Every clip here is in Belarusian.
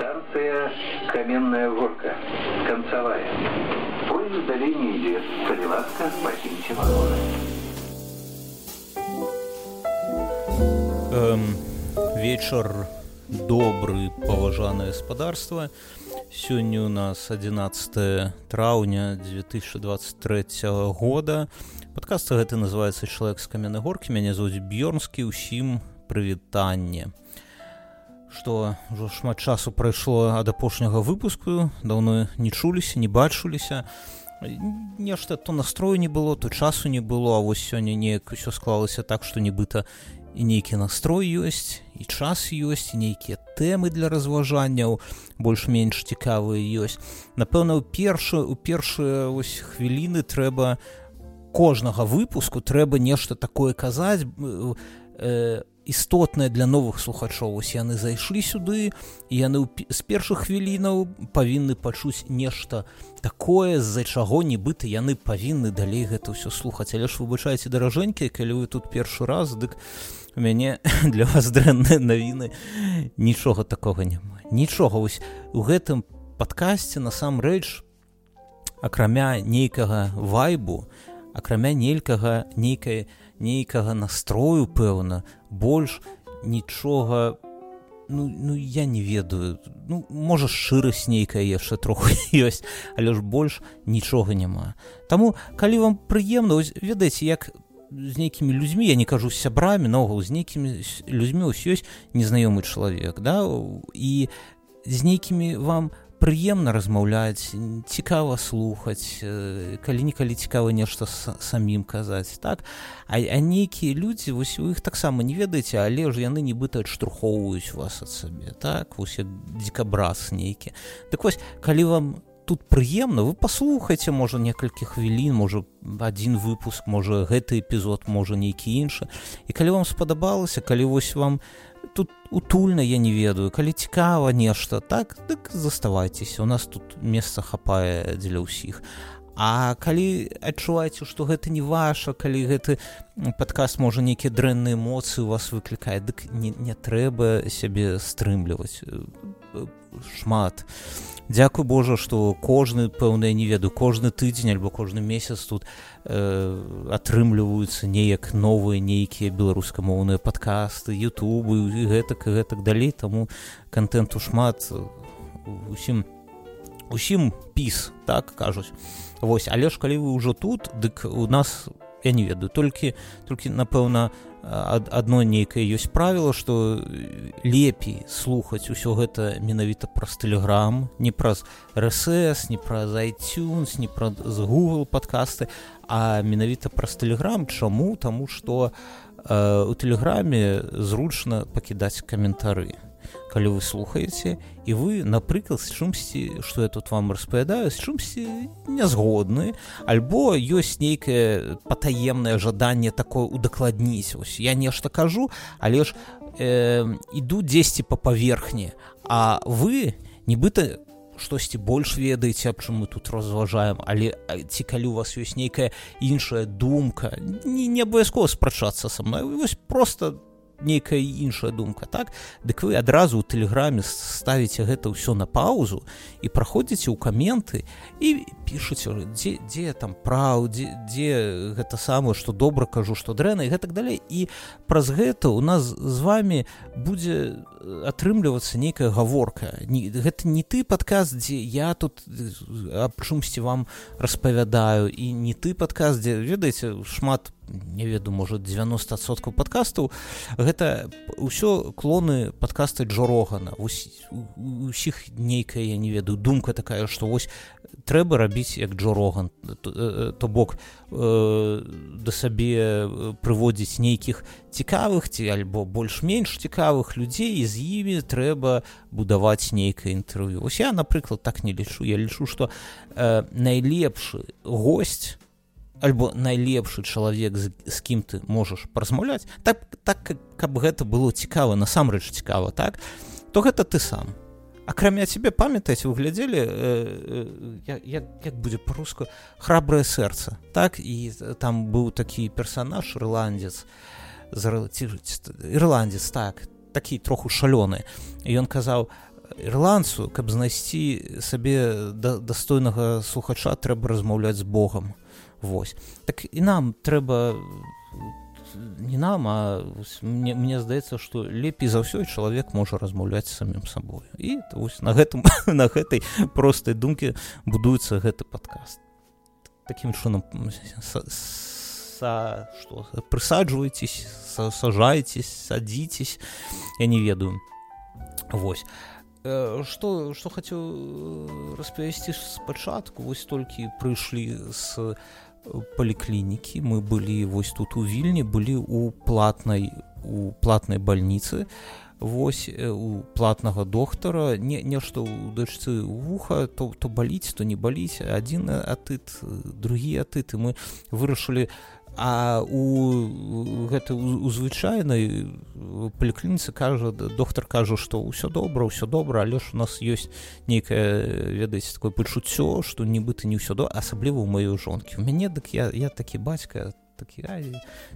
Станция Каменная Горка. Концевая. Поезд далее не идет. Солеватка, покиньте вагоны. Эм, вечер добрый, паважанае гаспадарства. Сёння у нас 11 траўня 2023 года. Падкаст гэты называется чалавек з каменнай горкі. Мяне зовут Бёрнскі усім прывітанне што ўжо шмат часу прайшло ад апошняга выпуску даўно не чуліся не бачыліся. Нешта то настрою не было то часу не было а вось сёння неяк усё склалася так што нібыта і нейкі настрой ёсць і час ёсць нейкія тэмы для разважанняў больш-менш цікавыя ёсць. Напэўна у першую у першыя вось хвіліны трэба кожнага выпуску трэба нешта такое казаць э, істотнае для новых слухачоў. Ось яны зайшлі сюды і яны з першых хвілінаў павінны пачуць нешта такое з-за чаго нібыта яны павінны далей гэта ўсё слухаць. Але ж выбачаеце даражэнькі калі вы тут першы раз дык у мяне для вас дрэнныя навіны. Нічога такога няма. Нічога. Вось у гэтым падкасці насамрэч акрамя нейкага вайбу акрамя нелькага нейкай нейкага настрою пэўна больш нічога ну, ну я не ведаю. Ну можа шчырасць нейкая яшчэ троху ёсць але ж больш нічога няма. Таму калі вам прыемна ведаеце як з нейкімі людзьмі я не кажу сябрамі наогул з нейкімі людзьмі ўсё ёсць незнаёмы чалавек да і з нейкімі вам у прыемна размаўляць цікава слухаць калі-нікалі цікава нешта самім казаць так? А, а нейкія людзі вось у іх таксама не ведаеце але ж яны нібыта адштурхоўваюць вас ад сабе так? Вось дзікабраз нейкі. Так вось калі вам тут прыемна вы паслухайце можа некалькі хвілін можа адзін выпуск можа гэты эпізод можа нейкі іншы. І калі вам спадабалася калі вось вам не тут утульна я не ведаю калі цікава нешта так дык заставайцеся у нас тут месца хапае дзеля ўсіх. А калі адчуваеце што гэта не ваша калі гэты падказ можа нейкія дрэнныя эмоцыі у вас выклікае дык не, не трэба сябе стрымліваць шмат Дякуй Божа што кожны пэўна не ведаю кожны тыдзень альбо кожны месяц тут э, атрымліваюцца неяк новыя нейкія беларускамоўныя падкасты Ютубы і гэтак і гэтак далей. Таму контенту шмат усім усім піс так кажуць. Вось але ж калі вы ўжо тут дык у нас я не ведаю толькі толькі напэўна у адно нейкае ёсць правіла што лепей слухаць усё гэта менавіта праз тэлеграм не праз рсс не праз iTunes не праз google подкасты а менавіта праз тэлеграм чаму? Таму што э, у тэлеграме зручна пакідаць каментары калі вы слухаеце і вы напрыклад з чымсьці што я тут вам распавядаю з чымсьці нязгодны альбо ёсць нейкае патаемнае жаданне такое удакладніць ось я нешта кажу але ж э, іду дзесьці па паверхні а вы нібыта штосьці больш ведаеце аб чым мы тут разважаем але ці калі у вас ёсць нейкая іншая думка не, не абавязкова спрачацца са мной вось просто нейкая іншая думка так? Дык вы адразу ў тэлеграме ставіце гэта ўсё на паузу і праходзіце ў каменты і пішуце дзе дзе там праў дзе, дзе гэта самае што добра кажу што дрэнна і гэтак далей. І праз гэта у нас з вами будзе атрымлівацца нейкая гаворка. Не, гэта не ты падказ дзе я тут аб чымсьці вам распавядаю і не ты падказ дзе ведаеце шмат не веду можа 90соткаў падкастаў. Гэта ўсё клоны падкасты джорогана усіх нейкая я не ведаю думка такая што вось трэба рабіць як джороган то, то бок э, да сабе прыводзіць нейкіх цікавых ці альбо больш-менш цікавых людзей з імі трэба будаваць нейкае інтэрв'ю ось я напрыклад так не лічу. Я лічу што э, найлепшы гость альбо найлепшы чалавек з, з кім ты можаш празмаўляць так так каб гэта было цікава насамрэч цікава так то гэта ты сам. Акрамя цябе памятаць вы глядзелі э, э, як, як будзе по-руску храбрае сэрца так і там быў такі персонаж ірландец ірландец так такі троху шалёны. Ён казаў ірландцу каб знайсці сабе да, дастойнага слухача трэба размаўляць з Богом Вось. Так і нам трэба не нам а мне, мне здаецца што лепей за ўсё чалавек можа размаўляць самім сабою. І вось на гэтым на гэтай простай думкі будуецца гэты падкаст. Таким чынам са, што прысаджвайцесь сажайтесь садзіцесь я не ведаю. Вось. Что что хацеў распавесці спачатку вось толькі прыйшлі з паліклінікі мы былі вось тут у вільні былі у платнай у платнай бальніцы вось у платнага доктара не нешта ў дачцы вуха то то баліць то не баліць адзін атыт другі атыты мы вырашылі А у гэтай у звычайнай паліклініцы кажа доктар кажа што ўсё добра ўсё добра але ж у нас ёсць нейкае ведаеце такое пачуццё што нібыта не ўсё до асабліва ў маёй жонкі. У мяне дык я я такі бацька такі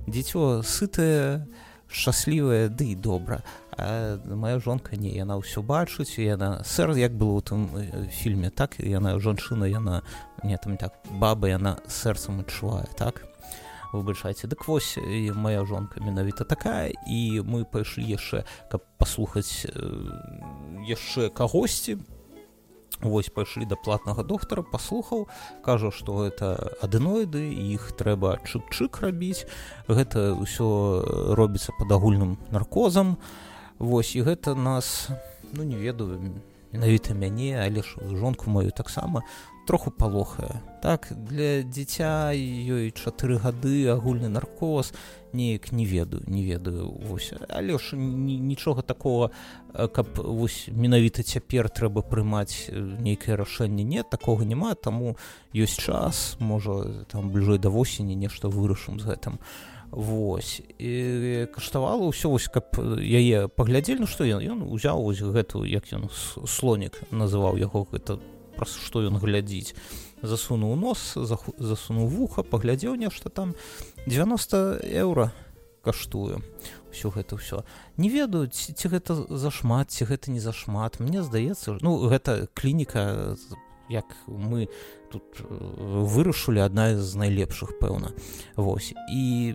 дзіцё сытае шчаслівая ды і добра. А моя жонка не яна ўсё бачыць яна сэр як было у тым фільме так яна жанчына яна не там так баба яна сэрцам адчувае так выбачайце дык вось і моя жонка менавіта такая і мы пайшлі яшчэ каб паслухаць яшчэ кагосьці. Вось пайшлі да платнага доктара паслухаў кажа што гэта адэноіды іх трэба чык-чык рабіць. Гэта ўсё робіцца пад агульным наркозам. Вось і гэта нас ну не ведаю менавіта мяне але ж жонку маю таксама троху палохае так для дзіця ёй чатыры гады агульны наркоз. Неяк не ведаю не ведаю вось. Але ж нічога такого каб вось менавіта цяпер трэба прымаць нейкае рашэнне. Нет такого няма. Таму ёсць час можа там бліжэй да восені нешта вырашым з гэтым Вось. І каштавала ўсё вось каб яе паглядзелі ну што ён ён узяў вось гэту як ён слонік называў яго гэта праз што ён глядзіць. Засунуў нос засунуў вуха паглядзеў нешта там. 90 еўра каштуе ўсё гэта ўсё. Не ведаю ці, ці гэта зашмат ці гэта не зашмат. Мне здаецца ну гэта клініка як мы тут вырашылі адна з найлепшых пэўна. Восьось і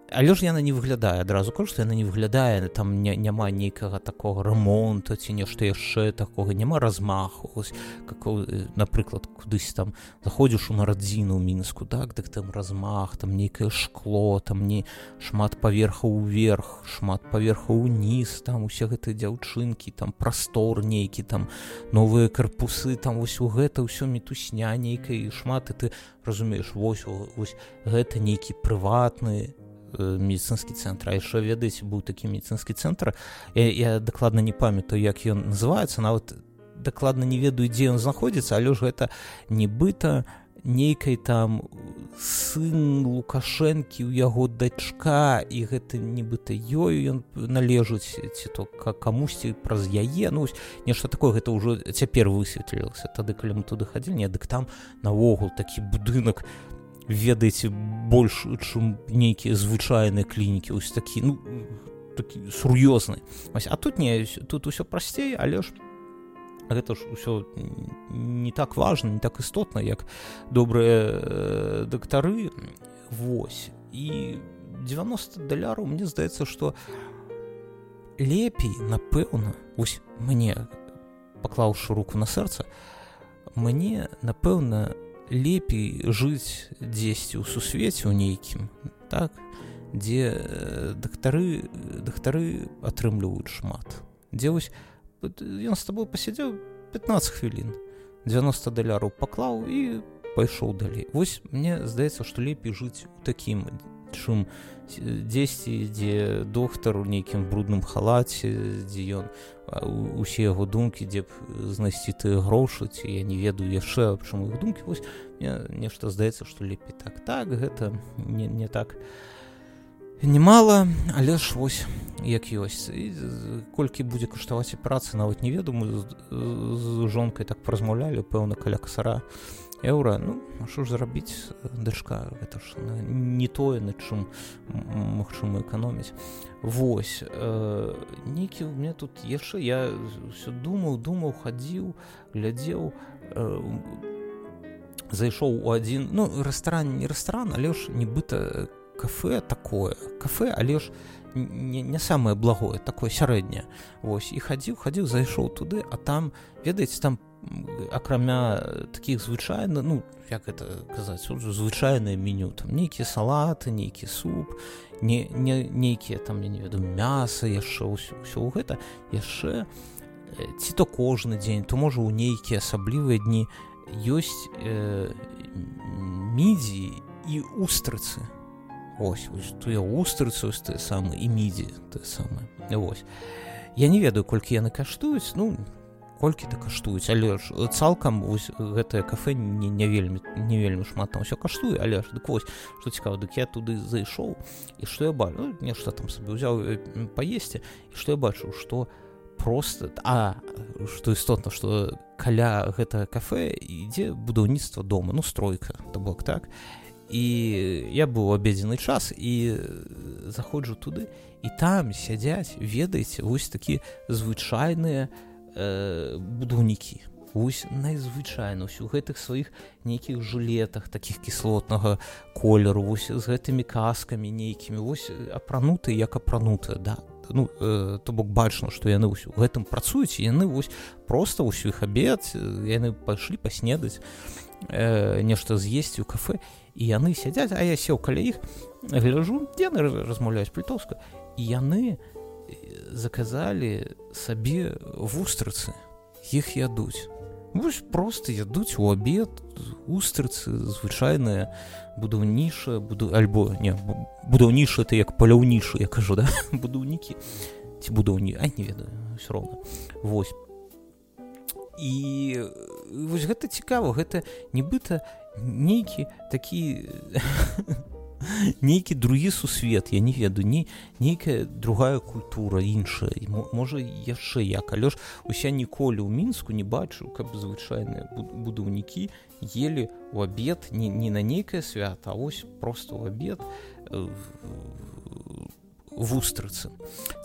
але ж яна не выглядае адразу кажу што яна не выглядае там не, няма нейкага такого рамонта ці нешта яшчэ такога няма размаху. Как напрыклад кудысь там заходзіш у нарадзіну мінску так дык там размах там нейкае шкло там не шмат паверхаў уверх шмат паверхаў уніз там усе гэтыя дзяўчынкі там прастор нейкі там новыя карпусы там вось у гэта ўсё мітусня нейкай шмат і ты разумееш вось вось гэта нейкі прыватны медицинскі цэнтр а яшчэ ведаеце быў такі медицинскі цэнтр я, я дакладна не памятаю як ён называется нават дакладна не ведаю дзе ён знаходзіцца але ж гэта нібыта нейкай там сын лукашэнкі у яго дачка і гэта нібыта ёю ён належыць ці то камусьці праз яе. Ну нешта такое гэта ўжо цяпер высветлілася тады калі мы туды хадзілі. Не дык там наогул такі будынак ведаеце больш чым нейкія звычайныя клінікі ось такі ну такі сур'ёзны. А тут не тут усё прасцей але ж гэта ж усё не так важно не так істотна як добрыя э, дактары. Восьось і 90 даляраў мне здаецца что лепей напэўна ось мне паклаўшы руку на сэрца мне напэўна не лепей жыць дзесьці ў сусвеце ў нейкім так дзе дактары дактары атрымліваюць шмат. Дзе вось ён з табой пасядзеў 15 хвілін 90 даляраў паклаў і пайшоў далей. Вось мне здаецца што лепей жыць у такім чым дзесьці дзе доктар у нейкім брудным халаце дзе ён усе яго думкі дзе б знайсці ты грошы ці я не ведаю яшчэ чаму іх думкі. Вось мне нешта здаецца што лепей так. Так гэта не, не так немало але ж вось як ёсць. І колькі будзе каштаваць і працы нават не ведаю. Мы з, з жонкай так празмаўлялі пэўна каля касара еўра ну що ж зрабіць дачка гэта ж не тое на чым магчыма эканоміць Вось э, нейкі у меня тут яшчэ я все думаў думаў хадзіў глядзеў э, зайшоў у адзін ну рэстаран не рэстаран але ж нібыта кафе такое. Кафе але ж не, не самае благое такое сярэдняе Вось і хадзіў хадзіў зайшоў туды а там ведаеце там акрамя таких звычайна ну як это казаць звычайнае меню там нейкія салаты нейкі суп не не нейкія там я не веду мяса яшчэ ўсё ўсё гэта яшчэ ці то кожны дзень то можа ў нейкія асаблівыя дні ёсць э, мідзі і устрыцы ось ось тыя устрыцы ты самы і мідзі ты самае ось. Я не ведаю колькі яны каштуюць ну колькі ты каштуюць але ж цалкам вось гэтае кафе не, не вельмі не вельмі шмат там все каштуе але ж дык вось што цікава дык я туды зайшоў і што я бачу? Ну, нешта там сабе ўзяў паесці і што я бачу? Што просто а што істотна што каля гэтага кафе ідзе будаўніцтва дома. Ну стройка то бок так. І я быў абедзены час і заходжу туды і там сядзяць ведаеце вось такі звычайныя э, будаўнікі. Вось найзвычайна ўсю гэтых сваіх нейкіх жылетах таких кіслотнага колеру вось з гэтымі каскамі нейкімі вось апрануты як апранутыя да. Ну э, то бок бачна што яны ўсё гэтым працуюць яны вось просто ўсю іх абед яны пайшлі паснедаць э, нешта з'есці ў кафе і яны сядзяць а я сеў каля іх гляжу яны размаўляюць плітоўска і яны заказалі сабе вустрыцы іх ядуць вось просто ядуць у абед устрыцы звычайная будаўніша буду альбо не будаўніша ты як паляўнішу я кажу да будаўнікі ці будаўні а не ведаю все роўна восьось і вось гэта цікава гэта нібыта нейкі такі нейкі другі сусвет я не ведаю не нейкая другая культура іншая. Можа яшчэ як. Але ж уся ніколі ў мінску не бачу каб звычайныя будаўнікі ели у абед не, не на нейкае свята а ось просто ў абед в вустрыцы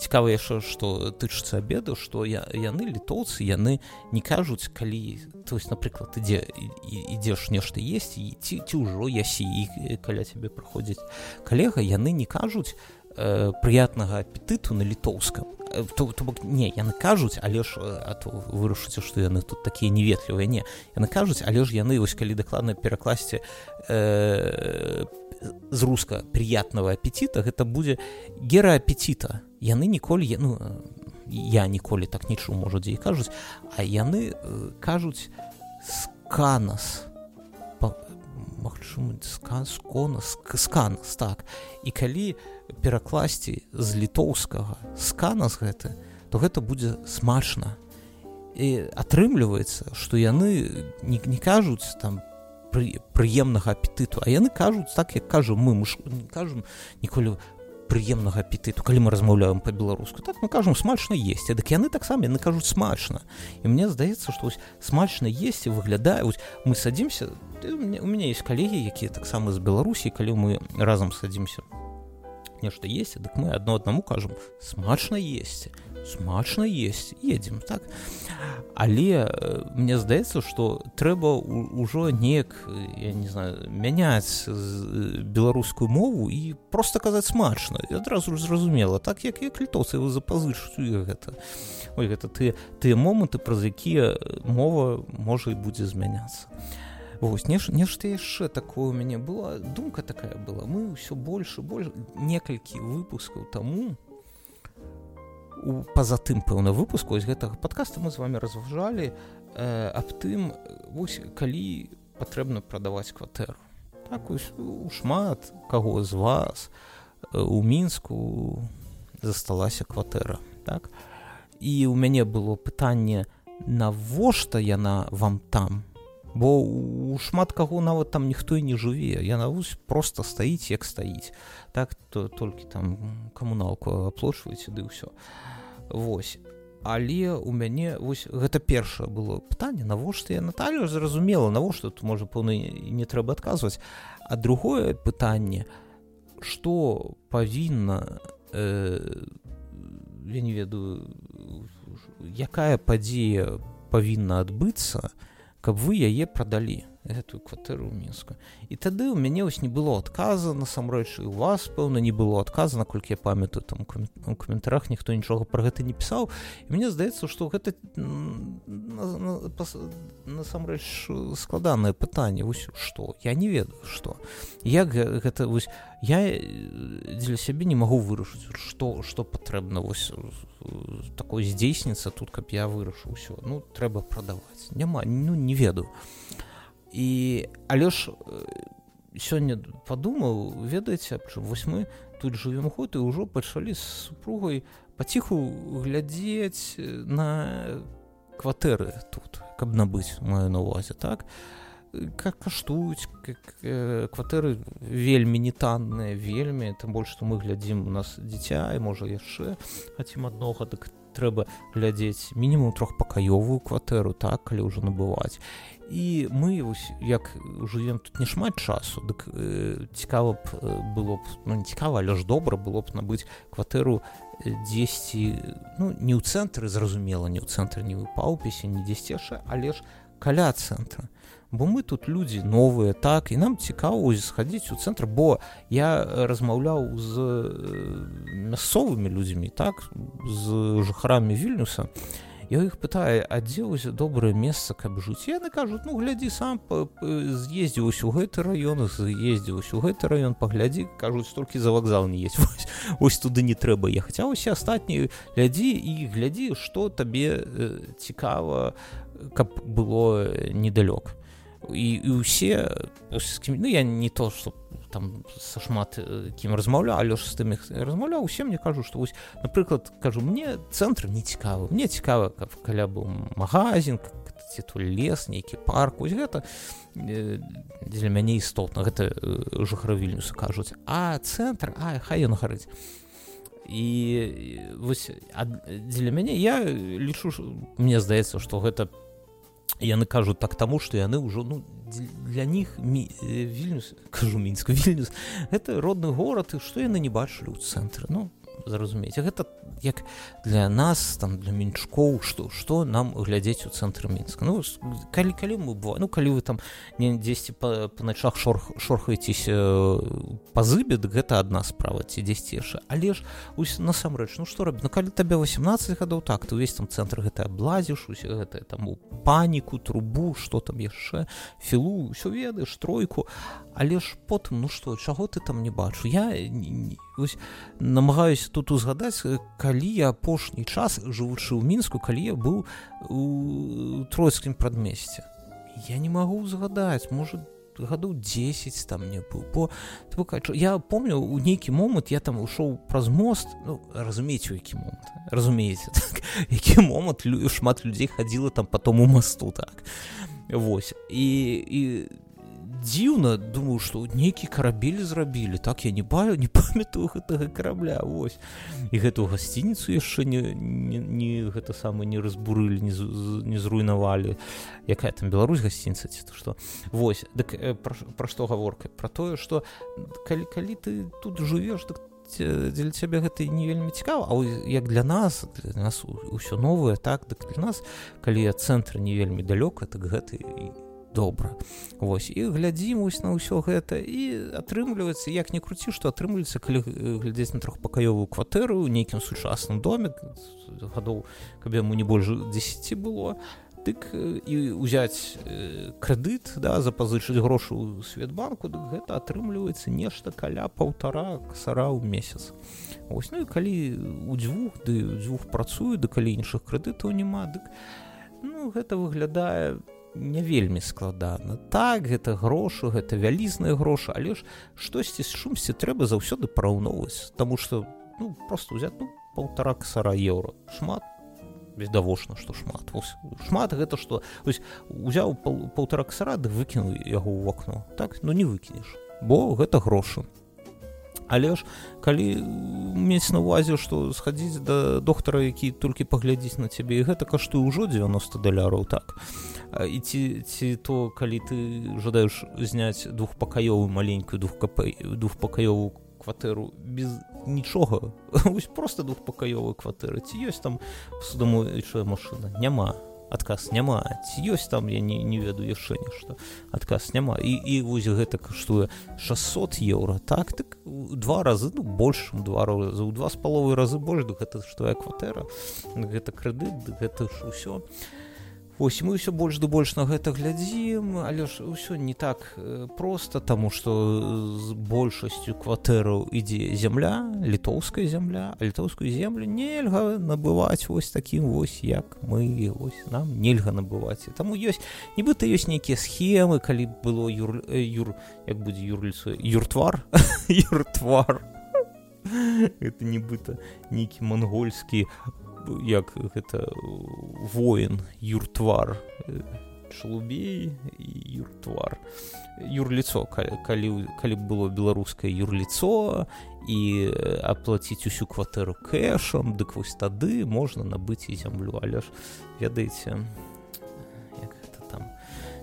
цікава яшчэ што тычыцца абеду што я яны літоўцы яны не кажуць калі то есть напрыклад ідзе ідзеш нешта есть і ці ці ўжо ясі і каля цябе праходзіць калега яны не кажуць э, прыятнага апетыту на літоўскам. Э, то, то бок не яны кажуць але ж а то вырашыце што яны тут такія неветлівыя. Не яны кажуць але ж яны вось калі дакладна перакласці э, з руска приятного аппетита гэта будзе гера аппетита яны ніколі ну я ніколі так нічу можа дзе і кажуць а яны э, кажуць сканас магчым сканас сканас так. І калі перакласці з літоўскага сканас гэты то гэта будзе смачна. І атрымліваецца што яны не, не кажуць там по пры, прыемнага апетыту а яны кажуць так як кажу мы муж кажам ніколі прыемнага апетыту калі мы размаўляем по-беларуску так мы кажам смачна есть дык яны таксама яны кажуць смачна. І мне здаецца што смачна есть і выглядаюць. Мы садзімся у меня есть калегі якія таксама з беларусій калі мы разам садзімся нешта есть дык мы адно аднаму кажам смачна есть смачна есть едем так. Але э, мне здаецца что трэба ўжо неяк я не знаю мяняць беларускую мову і просто казаць смачна. Адразу зразумела так як як літоўцы вы запазычу гэта ой гэта ты тыя моманты праз якія мова можа і будзе змяняцца. Вось неш, нешта яшчэ такое у мяне была думка такая была. Мы ўсё больше больш некалькі выпускаў таму у пазатым пэўна выпуску з гэтага подкаста мы з вами разважалі э, аб тым вось калі патрэбна прадаваць кватэру. Так ось, у шмат каго з вас э, у мінску засталася кватэра так? І у мяне было пытанне навошта яна вам там бо у шмат каго нават там ніхто і не жыве яна вось просто стаіць як стаіць. Так то толькі там камуналку аплочваеце ды ўсё. Вось. Але у мяне вось гэта першае было пытанне навошта я Наталю зразумела навошта тут можа пэўна не трэба адказваць. А другое пытанне что павінна э, я не ведаю якая падзея павінна адбыцца каб вы яе прадалі гэтую кватэру ў мінску і тады ў мяне вось не было адказа насамрэч у вас пэўна не было адказа наколькі я памятаю там у каментарах ніхто нічога про гэта не пісаў мне здаецца што гэта насамрэч складанае пытанне. Вось што я не ведаю што як гэта вось я дзеля сябе не магу вырашыць што што патрэбна вось такой здзейсніцца тут каб я вырашу ўсё ну трэба прадаваць. Няма ну не ведаю. а і але ж сёння падумаў ведаеце вось мы тут жывем ход і ўжо пачалі з супругай паціху глядзець на кватэры тут каб набыць маю на увазе так? Как каштуюць как кватэры вельмі не танныя вельмі там больш што мы глядзім у нас дзіця і можа яшчэ хацім аднога так трэба глядзець мінімум трохпакаёвую кватэру так калі ўжо набываць і мы ось, як жывем тут не шмат часу дык э, цікава б было б ну, не цікава але ж добра было б набыць кватэру дзесьці ну не ў цэнтры зразумела не ў цэнтры не ў паўпісе не дзесьці яшчэ але ж каля цэнтра бо мы тут людзі новыя так і нам цікава схадзіць у цэнтр бо я размаўляў з мясцовымі людзьмі так з жыхарамі вільнюса і я іх пытаю а дзе вось добрае месца каб жыць яны кажуць ну глядзі сам з'ездзіўось у гэты раён з'ездзіўось у гэты раён паглядзі кажуць толькі за вакзал не есть. Вось, ось туды не трэба ехаць а усе астатнія глядзі і глядзі што табе цікава каб было недалёк і, і ўсе ну я не то что там са шмат кім размаўляў але ж з тым іх размаўляў усе мне кажу што вось напрыклад кажу мне цэнтр не цікавы мне цікава каб каля быў магазин ці то лес нейкі парк ось гэта для мяне істотна гэта жыхаравільнюса кажуць а цэнтр а хай ён гарыць і вось дзеля мяне я лічу мне здаецца што гэта яны кажуць так таму што яны ўжо ну для них вільнюс кажу мінск вільнюс это родны горад і што яны не бачылі ў цэнтры ну зразумець. Гэта як для нас там для мінчкоў что что нам глядзець у цэнтры мінска. Ну калі калі мы бо ну калі вы там не дзесьці па, па начах шорх шорхаецеся э, па зыбе гэта адна справа ці дзесьці яшчэ. Але ж ось насамрэч ну што рабіць? Ну калі табе 18 гадоў так ты увесь там цэнтр гэта аблазіш усе гэта там у паніку трубу что там яшчэ філу ўсё ведаеш тройку але ж потым ну што чаго ты там не бачу? Я намагаюся тут узгадаць калі я апошні час жывучы ў мінску калі я быў у тройскім прадмесце. Я не магу згадаць может гадоў 10 там не быў. Бо я помню у нейкі момант я там ушоў праз мост ну, разумееце у які момант разумееце так? які момант шмат людзей хадзіла там по тому масту так? Вось. І і дзіўна думаю что нейкі карабель зрабілі. Так я не баю не памятаю гэтага карабля Вось. І гэту гасцініцу яшчэ не, не, не гэта самы не разбурылі не, не зруйнавалі. Якая там Беларусь гасцініца ці то што? Вось дык э, пра, пра што гаворка? Про тое что калі калі ты тут жывеш так дзеля цябе гэта не вельмі цікава. А як для нас для нас усё новае так дык для нас калі я цэнтр не вельмі далёка так гэта добра. Вось і глядзім вось на ўсё гэта і атрымліваецца як не круці што атрымліваецца калі глядзець на трохпакаёвую кватэру нейкім сучасным доме гадоў каб яму не больш 10 было дык і ўзяць крэдыт да запазычыць грошы ў светбанку дык гэта атрымліваецца нешта каля паўтара касара ў месяц. Ось ну і калі у дзвюх ды дзвюх працую да калі іншых крэдытаў няма дык ну гэта выглядае по не вельмі складана. Так гэта грошы гэта вялізныя грошы але ж штосьці з шумсці трэба заўсёды параўноўваць Таму что ну просто ўзять ну, полтора касара еўро шмат відавочна што шмат. Вось, шмат гэта што узяў пол, полтора касара ды выкінуў яго ў акно так ну не выкінеш бо гэта грошы. Але ж калі мець на увазе што схадзіць да доктара які толькі паглядзіць на цябе і гэта каштуе ўжо 90 даляраў так і ці ці то калі ты жадаеш зняць двухпакаёвую маленькую двухпакаёвую кватэру без нічога вось просто двухпакаёвую кватэры ці ёсць там судамоючая машына няма адказ няма ці ёсць там я не, не ведаю яшчэ нешта адказ няма і і вось гэта каштуе 600 еўра так так два разы ну больш два разы ў два з паловы разы больш гэта ж твоя кватэра гэта крэдыт гэта ж усё а Вось мы ўсё больш да больш на гэта глядзім, але ж ўсё не так э, проста, таму што з большасцю кватэраў ідзе зямля, літоўская зямля, а літоўскую землю нельга набываць вось такім вось як мы вось нам нельга набываць. Таму ёсць нібыта ёсць нейкія схемы, калі было юр, э, юр як будзе юрліцу юртвар юртвар. Это нібыта нейкі мангольскі як гэта воін юртвар шлубей юртвар. Юрліцо калі калі было беларускае юрліцо і аплаціць усю кватэру кэшам дык вось тады можна набыць і зямлю. Але ж ведаеце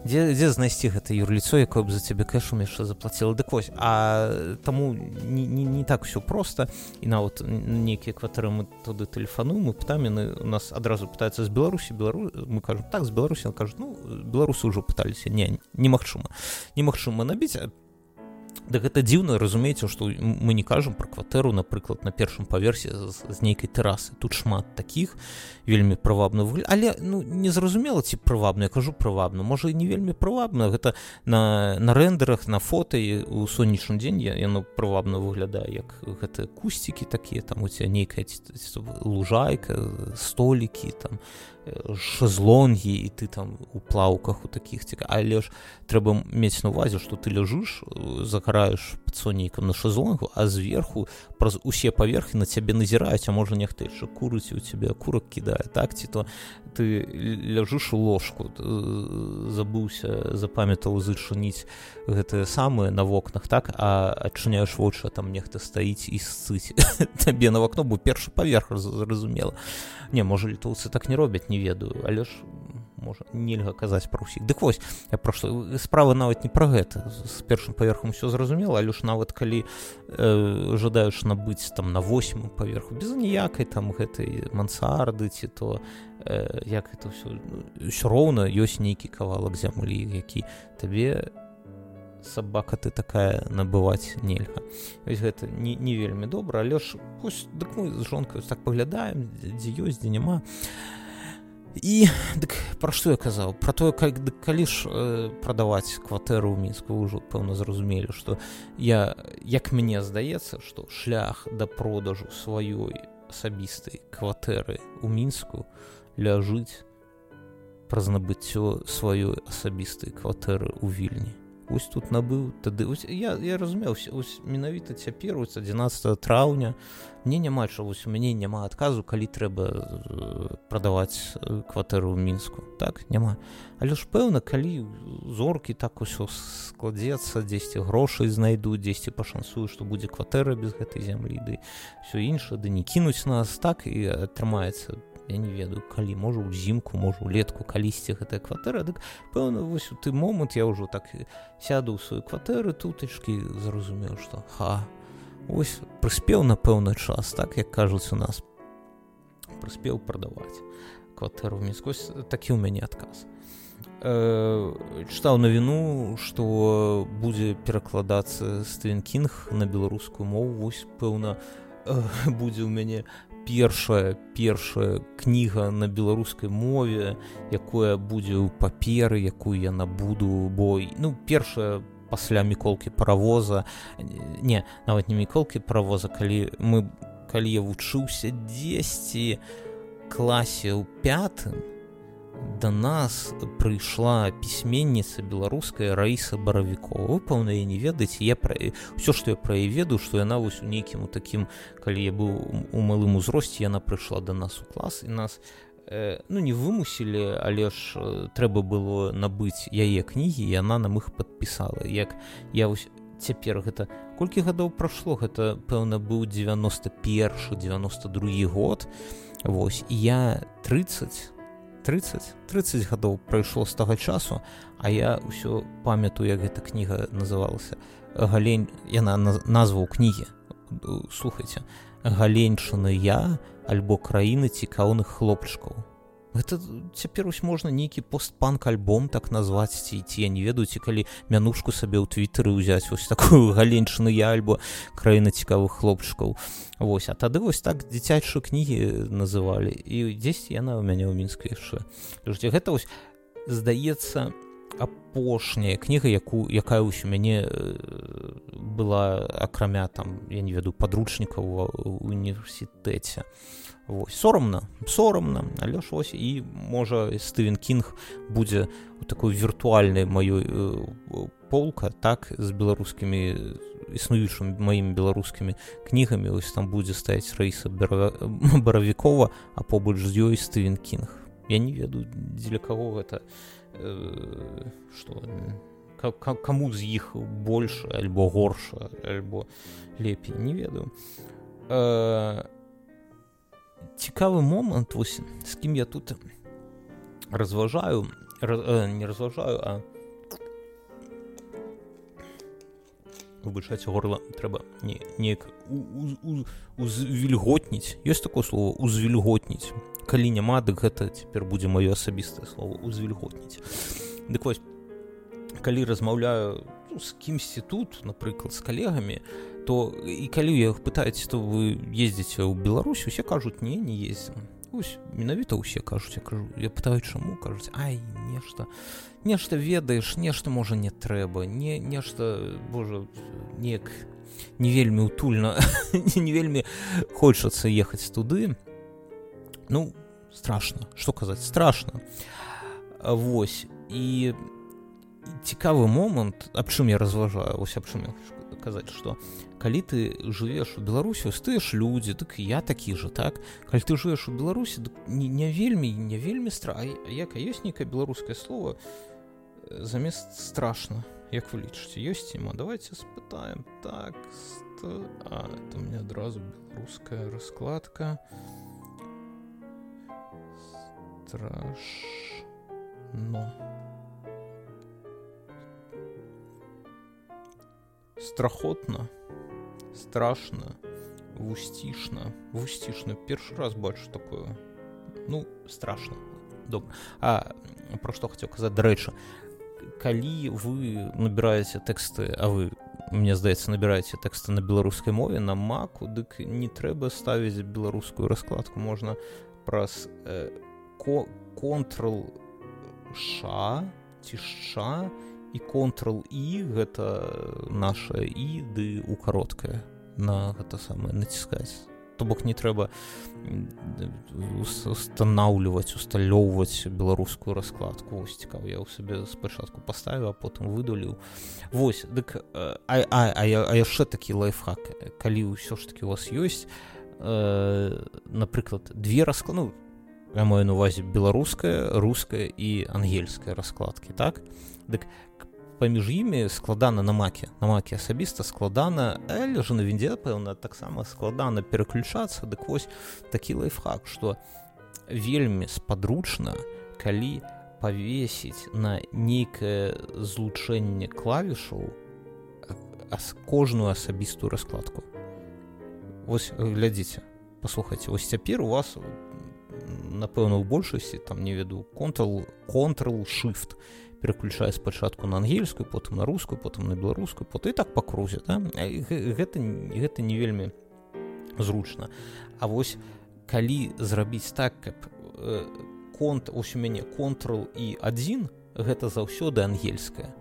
дзе, дзе знайсці гэта юрліцо якое б за цябе кэшум яшчэ заплаціла? Дык вось а таму не, не, не так все просто і нават нейкія кватэры мы туды тэлефану мы пытаем яны у нас адразу пытаюцца з беларусі белару мы кажам так з беларусі кажу ну беларусы ўжо пыталіся не немагчыма немагчыма набіць Да гэта дзіўна разумееце што мы не кажам пра кватэру напрыклад на першым паверсе з, з нейкай тэрасы тут шмат такіх вельмі прывабна выгляд але ну незразумела ці прывабна я кажу прывабна можа і не вельмі прывабна гэта на на рэндерах на фота і у сонечны дзень я яно прывабна выглядае як гэта кусцікі такія там у ця нейкая лужайка столікі там шезлонгі і ты там у плаўках у такіх ціка але ж трэба мець на увазе што ты ляжыш загараеш пад сонейкам на шезлонгу а зверху праз усе паверхі на цябе назіраюць а можа нехта яшчэ курыць у цябе курак кідае так ці то ты ляжыш у ложку забыўся запамятаў зачыніць гэтае самае на вокнах так а адчыняеш вочы там нехта стаіць і сцыць табе на вакно бо першы паверх зразумела не можа літоўцы так не робяць не ведаю. Але ж можа нельга казаць пра ўсіх. Дык вось я прошло справа нават не пра гэта. З першым паверхам все зразумела але ж нават калі э, жадаеш набыць там на восьмым паверху без ніякай там гэтай мансарды ці то э, як это все ўсё роўна ёсць нейкі кавалак зямлі які табе сабака ты такая набываць нельга. Ось гэта не, не вельмі добра але ж пусть дык мы з жонкаю так паглядаем дзе ёсць дзе няма і дык пра што я казаў про тое как дык калі ж э, прадаваць кватэру ў мінску ўжо пэўна зразумелі што я як мне здаецца што шлях да продажу сваёй асабістай кватэры ў мінску ляжыць праз набыццё сваёй асабістай кватэры ў вільні ось тут набыў тады ось, я, я разумеўся менавіта цяпер ось 11 траўня мне няма чагось у мяне няма адказу калі трэба э, прадаваць э, кватэру ў мінску так няма але ж пэўна калі зоркі так усё складзецца дзесьці грошай знайду дзесьці пашансую што будзе кватэра без гэтай зямлі ды все іншае ды не кінуць нас так і атрымаецца я не ведаю калі можа ўзімку можа улетку калісьці гэтая кватэра дык пэўна вось у ты момант я ўжо так сяду ў сваю кватэры тутачкі зразумеў што ха ось прыспеў на пэўны час так як кажуць у нас. Прыспеў прадаваць кватэру міскось такі ў мяне адказ э, чытаў навіну што будзе перакладацца стывенкінг на беларускую мову. Вось пэўна э, будзе ў мяне першая першая кніга на беларускай мове якое будзе ў паперы якую я набуду бой ну першая пасля міколкі паравоза не нават не міколкі паравоза калі мы калі я вучыўся дзесьці класе ў пятым да нас прыйшла пісьменніца беларуская раіса баравікова пэўна я не ведаеце я пра ўсё што я пра і ведаю што яна вось у нейкім у такім калі я быў у малым узросце яна прыйшла да нас у клас і нас э, ну не вымусілі але ж э, трэба было набыць яе кнігі яна нам іх падпісала як я вось цяпер гэта колькі гадоў прайшло гэта пэўна быў 91 92 год. Вось і я 30 30 30 гадоў прайшло з таго часу а я ўсё памятаю як гэта кніга называлася. Галень яна назву кнігі. Слухайте галеньчыны я альбо краіны цікаўных хлопчыкаў гэта цяпер ось можна нейкі постпанк альбом так назваць ці ці я не ведаю ці калі мянушку сабе ў твиттары ўзяць вось такую галенчыну я альбо краіна цікавых хлопчыкаў Вось а тады вось так дзіцячыя кнігі называлі і дзесьці яна ў мяне ў мінску яшчэ гэта вось здаецца апошняя кніга яку якая ўсё мяне была акрамя там я не веду падручнікаў ва універсітэце Вось, сорамна сорамна але ж ось і можа стывен кінг будзе у такой віртуальнай маёй э, полка так з беларускімі існуючымі маімі беларускімі кнігамі ось там будзе стаяць рэйса баравікова а побач з ёй стывен кінг я не ведаю дзеля каго гэта э, что каму з іх больш альбо горша альбо лепей не ведаю э, цікавы момант вось з кім я тут разважаю раз, э, не разважаю а выбачаць горла трэба не неяк узвільготніць. Ёсць такое слово узвільготніць калі няма дык гэта цяпер будзе маё асабістае слово узвільготніць дык вось калі размаўляю ну, з кімсьці тут напрыклад з калегамі то і калі я іх пытаюць то вы ездзіце ў Беларусь усе кажуць не не ездзім ось менавіта ўсе кажуць я кажу я пытаю чаму кажуць ай нешта нешта ведаеш нешта можа не трэба не нешта Божа неяк не вельмі утульна не вельмі хочацца ехаць туды ну страшно что казаць страшно. Вось і цікавы момант аб чым я разважаю ось аб чым я казаць что калі ты жывеш у беларусі стаеш людзі дык я такі же так? Калі ты жывеш у беларусі не, не вельмі не вельмі стра яка ёсць нейкае беларускае слово э, замест страшно як вы лічыце? Ёсць ма? Давайте спытаем. Так а, это мне адразу беларуская раскладка. Страш но страхотна страшна вусцішна вусцішна першы раз бачу такое ну страшно. Добра а про што хацеў казаць дарэчы калі вы набіраеце тэксты а вы мне здаецца набіраеце тэксты на беларускай мове на маку дык не трэба ставіць беларускую раскладку можна праз э, ко контрол ша ціша і контрол і гэта наша і ды у кароткае на гэта самае націскаць. То бок не трэба устанаўліваць усталёўваць беларускую раскладку. Ось цікаў я ў сабе спачатку паставіў а потым выдаліў. Восьось дык а, а, а, а яшчэ такі лайфхак. Калі ўсё ж таки у вас ёсць э, напрыклад две раскладу ну, я маю на увазе беларуская руская і ангельская раскладкі так? Дык паміж імі складана на маке на маке асабіста складана лежа на віндзе пэўна таксама складана пераключацца. Дык вось такі лайфхак что вельмі спадручна калі павесіць на нейкае злучэнне клавішаў кожную асабістую раскладку. Вось глядзіце паслухайце вось цяпер у вас напэўна у большасці там не веду контрол контрол shift пераключае спачатку на ангельскую потым на рускую потым на беларускую пот і так па крузе да? гэта гэта не вельмі зручна. А вось калі зрабіць так каб э, конт ось у мяне контрол і адзін гэта заўсёды ангельская.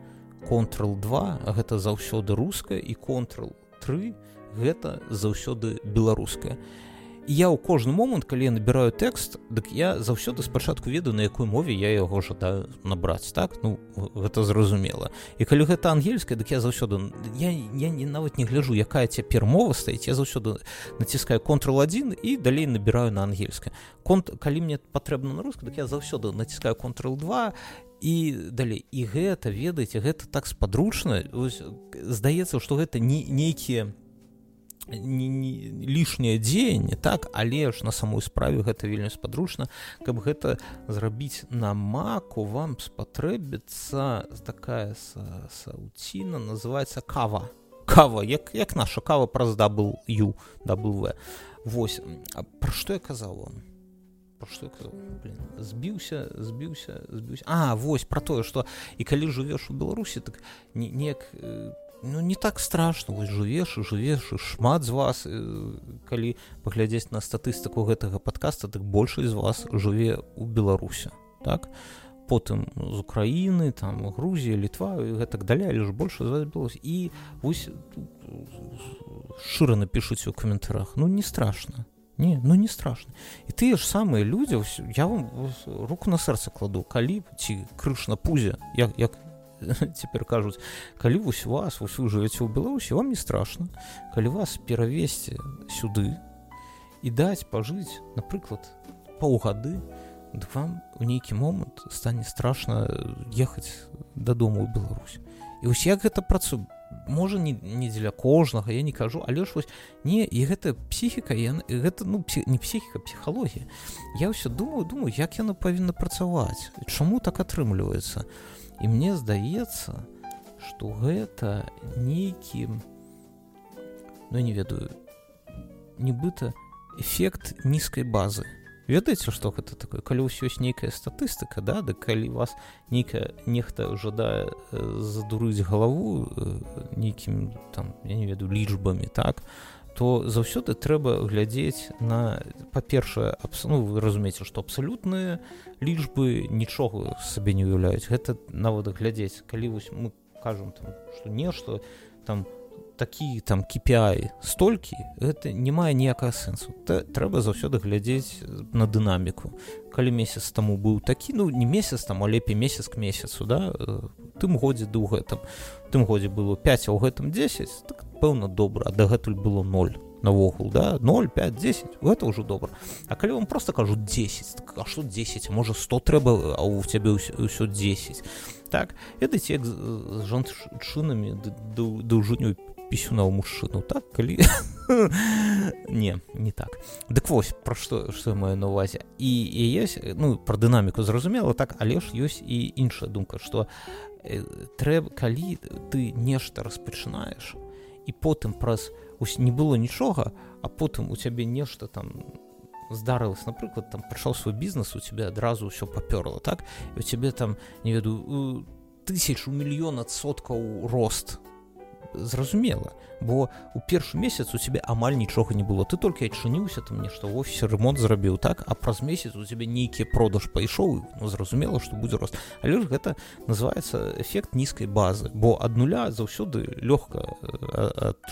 Контрол 2 гэта заўсёды руская і контрол 3 гэта заўсёды беларуская. і я ў кожны момант калі набіраю тэкст дык я заўсёды спачатку ведаю на якой мове я яго жадаю набраць так? Ну гэта зразумела. І калі гэта ангельская дык я заўсёды я, я не нават не гляжу якая цяпер мова стаіць я заўсёды націскаю контрол один і далей набіраю на ангельская конт калі мне патрэбна на руску дык я заўсёды націскаю контрол 2 і далей. І гэта ведаеце гэта так спадручна. Здаецца што гэта не нейкія не, не лішнее дзеянне так але ж на самой справе гэта вельмі спадручна каб гэта зрабіць на маку вам спатрэбіцца такая сауціна называется кава. Кава як як наша кава праз дабл ю дабл восьось пра што я казаў вам? Что збіўся збіўся збіўся. А вось про тое что і калі жывеш у беларусі так неяк не ну не так страшно. Вось жывеш жывеш шмат з вас калі паглядзець на статыстыку гэтага подкаста так большасць з вас жыве у беларусе так? Потым з украіны там грузія літва гэтак даля лишь больше забылось і вось шчыра напішуць у каментарах ну не страшно не ну не страшно і тыя ж самыя людзі я вам руку на сэрца кладу калі ці крыш на пузе як як цяпер кажуць калі вось вас вось вы жывеце ў беларусі вам не страшно. Калі вас перавесці сюды і даць пажыць напрыклад паўгады дык вам у нейкі момант стане страшна ехаць дадому ў Беларусь і вось як гэта працу можа не, не дзеля кожнага я не кажу але ж вось не і гэта псіхіка я гэта ну псі, не псіхіка псіхалогія. Я ўсё думаю думаю як яно павінна працаваць чаму так атрымліваецца і мне здаецца что гэта нейкі ну не ведаю нібыта эфект нізкай базы. Ведаеце что гэта такое? Калі ўсё ёсць нейкая статыстыка да да калі вас нейкая нехта жадае э, задурыць галаву э, нейкім там я не веду лічбамі так то заўсёды трэба глядзець на па-першае ну, вы разумееце што абсалютныя лічбы нічога сабе не уяўляюць гэта нават глядзець калі вось мы кажам там што нешта там такі там кіпяй столькі гэта не мае ніякага сэнсу трэба заўсёды глядзець на дынаміку калі месяц таму быў такі ну не месяц там а лепей месяц к месяцу да тым годзе ды ў гэтым. Тым годзе было 5 а ў гэтым 10 так пэўна добра дагэтуль было 0 навогул да 05 10 гэта ўжо добра. А калі вам просто кажу 10 так, а что 10 можа 100 трэба а у цябе ўсё 10 так ведаце як з жанчынамі даўжыню пісюна ў мужчыну так калі не не так. Дык вось пра што што маю на увазе. І і есть ну пра дынаміку зразумела так але ж ёсць і іншая думка что трэба калі ты нешта распачынаеш і потым праз ось не было нічога а потым у цябе нешта там здарылось напрыклад там прыйшоў свой бізнес у тебе адразу ўсё папёрла так? І у цябе там не веду тысячу мільён адсоткаў рост зразумела бо у першы месяц у тебе амаль нічога не было. Ты толькі адчыніўся там нешта в офісе ремонт зрабіў так а праз месяц у тебе нейкі продаж пайшоў ну зразумела что будзе рост. Але ж гэта называется эфект нізкай базы бо ад нуля заўсёды лёгка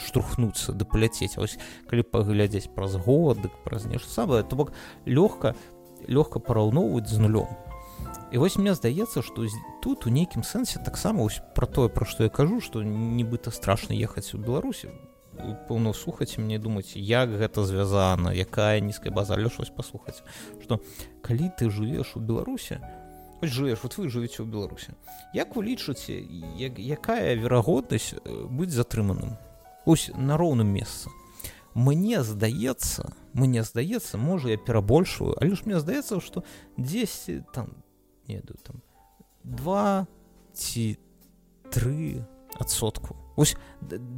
штурхнуцца да паляцець ось калі паглядзець праз год дык праз нешта самае то бок лёгка лёгка параўноўваць з нулём і вось мне здаецца что тут у нейкім сэнсе таксама про тое про што я кажу что нібыта страшно ехаць у беларусі пэўна слухаць мне думаць як гэта звязана якая нізкая база? Лёшось паслухаць что калі ты жывеш у беларусе жывеш вот вы жывеце ў беларусе як вы лічыце як, якая верагоднасць э, быць затрыманым? Ось на роўным месцы. Мне здаецца мне здаецца можа я перабольшую але ж мне здаецца что 10 там неду там два ці тры адсотку ось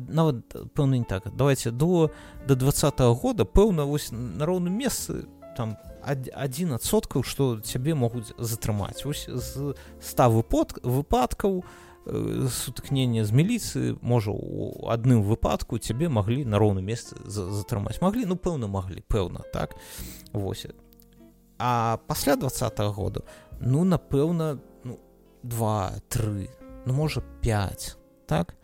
нават пэўна не так. Давайте до до двадцатого года пэўна вось на роўным месцы там один адсоткаў что цябе могуць затрымаць ось з ста выпад выпадкаў э, сутыкнення з міліцыі можа у адным выпадку цябе маглі на роўным месцы затрымаць маглі ну пэўна маглі пэўна так? Вось а пасля двадцатого года ну напэўна ну, два тры ну можа 5 так?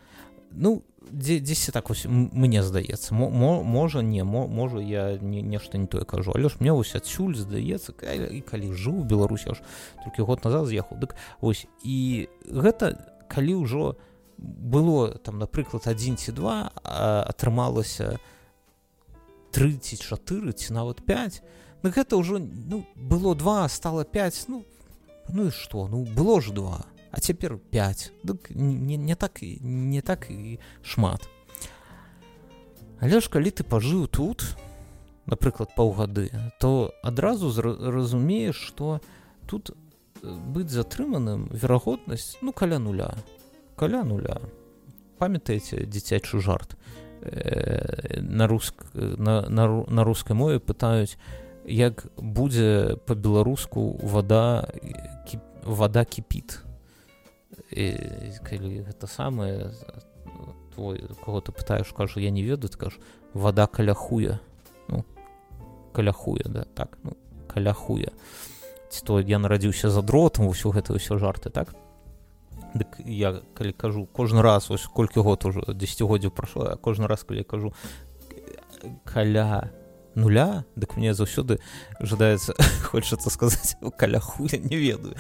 Ну дзе дзесьці так вось мне здаецца. Мо, мо, можа не мо, можа я не нешта не тое кажу. Але ж мне вось адсюль здаецца і калі жыў беларусі аж толькі год назад з'ехаў дык ось і гэта калі ўжо было там напрыклад адзін ці два атрымалася 34 ці нават 5 Ну гэта ўжо ну было два стало 5 ну ну і што ну было ж два а цяпер 5 дык не, не так не так і шмат. Але ж калі ты пажыў тут напрыклад паўгады то адразу разумееш что тут быць затрыманым верагоднасць ну каля нуля. Каля нуля. Памятаеце дзіцячы жарт э, на руск на, на, на рускай мове пытаюць як будзе по-беларуску вода кіп, вода кіпіт. Калі гэта самае твой кого ты пытаеш кажу я не ведаю кажу вода каля хуя ну каля хуя да так ну каля хуя ці то я нарадзіўся за дротам усё гэта ўсё жарты так? Дык я калі кажу кожны раз ось колькі год уже десятгоддзяў прашло кожны раз калі я кажу каля нуля дык мне заўсёды жадаецца хочацца сказаць каля хуя не ведаю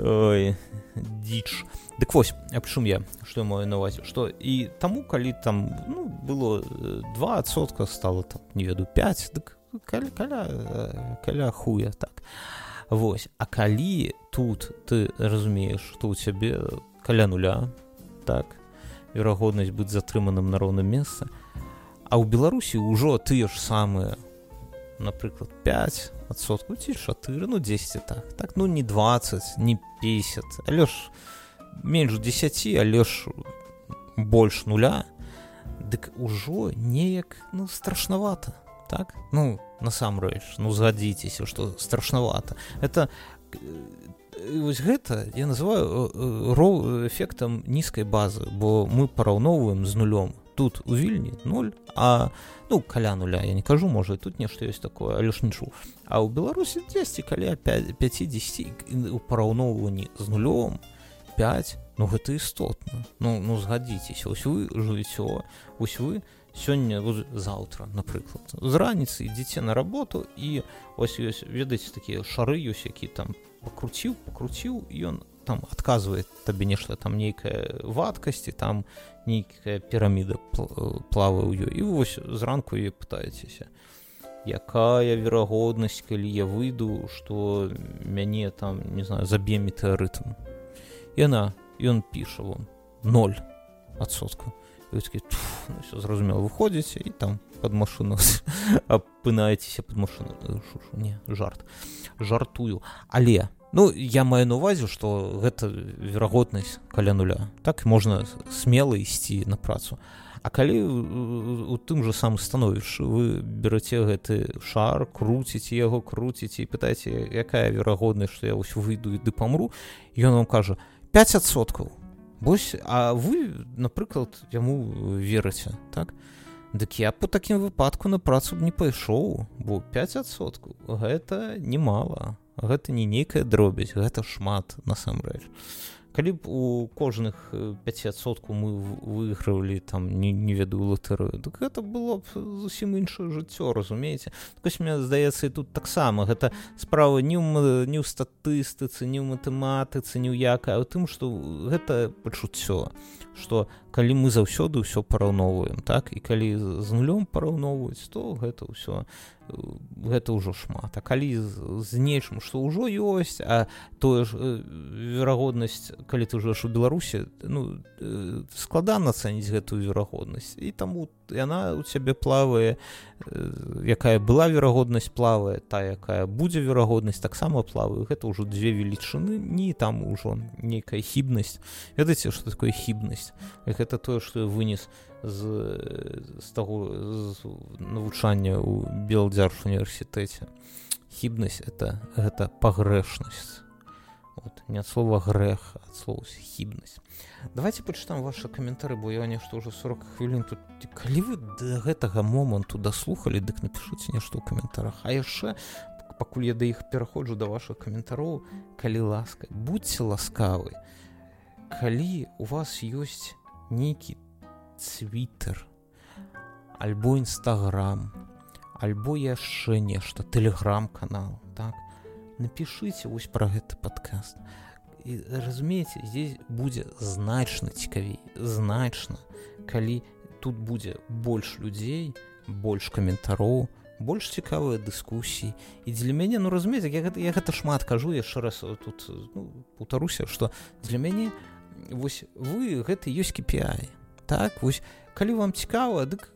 ой дзіч дык вось абчум я што маю навазе што і таму калі там ну было двасотка стало там не веду 5 дык каля каля каля хуя так. Вось а калі тут ты разумееш што у цябе каля нуля так верагоднасць быць затрыманым на роўным месцы А ў беларусі ўжо тыя ж самыя напрыклад 5сотку ці 4 ну 10 так так ну не 20 не 50 але ж менш 10 але ж больш нуля. Дык ужо неяк ну страшнавата так? Ну насамрэч ну згадзіцеся что страшнавата это вось гэта я называю роў эфектам нізкай базы бо мы параўноўваем з нулём тут у вільні 0 а ну каля нуля я не кажу можа тут нешта ёсць такое але ж нічу а ў беларусі 10 каля 5 50 у параўноўванні з нулём 5 ну гэта істотна ну ну згадзіцеся ось вы жывіцё ось вы сёння заўтра напрыклад з раніцы ідзіце на работу і ось ёсць ведаеце такія шары ёсць які там пакруціў пакруціў ён там адказвае табе нешта там нейкая вадкасці там нейкая піраміда плавае ў ёй і вось зранку і пытаецеся якая верагоднасць калі я выйду што мяне там не знаю заб'е метэарытм яна ён піша вам 0 адсотку ну, все зразумела выходзіце і там под машину апынаецеся под машину э, не жарт. Жартую. Але ну я маю на увазе что гэта верагоднасць каля нуля. Так можна смело ісці на працу. А калі у тым же сам становішчы вы бераце гэты шар круціце яго круціце і пытаеце якая верагоднасць что я вось выйду ды памру ён вам кажа 5соткаў Вось а вы напрыклад яму верыце так? Дык я по такім выпадку на працу б не пайшоў бо 5соткаў гэта немало гэта не нейкая дробязь гэта шмат насамрэч. Калі б у кожных 5сотку мы выйгравалі там не, не ведаю латэрыю так гэта было б зусім іншае жыццё разумееце? Так мне здаецца і тут таксама гэта справа не ў не ў статыстыцы не ў матэматыцы ні ў якая у тым што гэта пачуццё што калі мы заўсёды ўсё параўноўваем так? І калі з нулём параўноўваюць то гэта ўсё гэта ўжо шмат. А калі з нечым што ўжо ёсць а тое ж верагоднасць калі ты ўжо ж у беларусе ну складана цаніць гэтую верагоднасць. І таму яна у цябе плавае якая была верагоднасць плавае та якая будзе верагоднасць таксама плаваю гэта ўжо дзве велічыны не там ужо нейкая хібнасць. Ведаеце што такое хібнасць? Гэта тое што вынес з, з таго навучання ў белдзярж універсітэце. Хібнасць это гэта пагрэшнасць. Вот не ад слова грэх ад слова хібнасць. Давайте пачытам ваши каментары бо я нешта ўжо 40 хвілін тут калі вы да гэтага моманту даслухалі дык напішуце нешта ў каментарах. А яшчэ пакуль я да іх пераходжу да ваших каментароў калі ласка будьце ласкавы. Калі у вас ёсць нейкі цвітер альбо нстаграм альбо яшчэ нешта телеграм-канал так? Напишите вось про гэты подкаст і разумееце здесь будзе значна цікавей значна калі тут будзе больш людзей больш каментароў больш цікавыя дыскусіі. І для мяне ну разумееце я гэта, я гэта шмат кажу яшчэ раз тут ну, паўтаруся што для мяне вось вы гэта ёсць KPI так вось калі вам цікава дык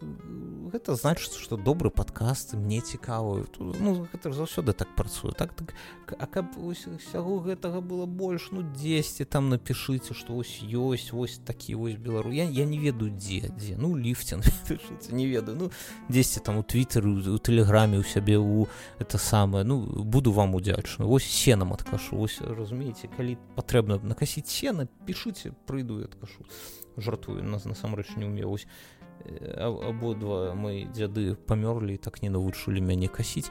гэта значыць што добры падкаст мне цікавы ну гэта заўсёды так працую. Так так а каб усяго гэтага было больш ну 10 там напішыце што ось ёсць вось такі вось белару. Я, я не ведаю дзе дзе. Ну ліфтинг не ведаю. Ну 10 там у твиттер у тэлеграме у сябе у это самае. Ну буду вам удзячна ось сенам адкашу. Ось разумееце калі патрэбна накасіць сена пішыце прыйду адкашу. Жартую нас насамрэч не умеўсь абодва мои дзяды памёрлі так не навучылі мяне касіць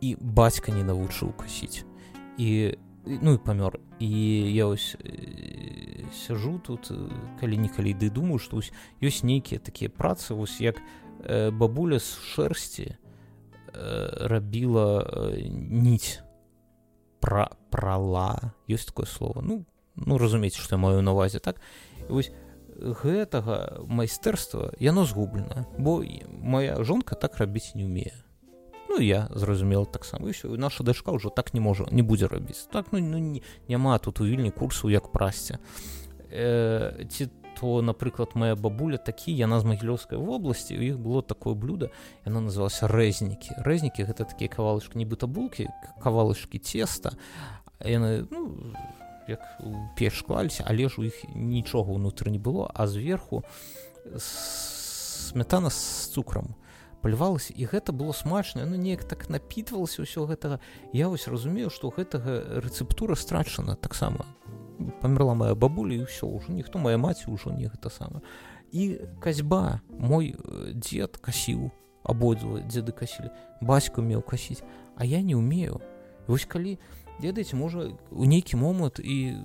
і бацька не навучыў касіць і ну і памёр і я ось сяжу тут калі-нікалі ды думаю што ось ёсць нейкія такія працы вось як бабуля з шэрсці рабіла ніць пра прала. Ёсць такое слово. Ну ну разумееце што я маю навазе так? І вось гэтага майстэрства яно згублена бо моя жонка так рабіць не умее ну я зразумела таксама ўсё. Наша дачка ўжо так не можа не будзе рабіць. Так ну, ну няма тут у вільні курсу як прасця. Э, ці то напрыклад моя бабуля такі яна з магілёўскай вобласці у іх было такое блюдо яно называлася рэзнікі. Рэзнікі гэта такія кавалачкі нібыта булкі кавалачкі цеста. Яны ну, як печ клаліся але ж у іх нічога ўнутры не было а зверху сметана з цукрам палівалася і гэта было смачна ну неяк так напітвалася ўсё гэтага. Я вось разумею што гэтага рэцэптура страчана таксама. Памерла моя бабуля і ўсё ўжо ніхто моя маці ўжо не гэта сама і касьба мой дзед касіў абодва дзеды касілі бацьку меў касіць а я не умею вось калі я ведаеце можа у нейкі момант і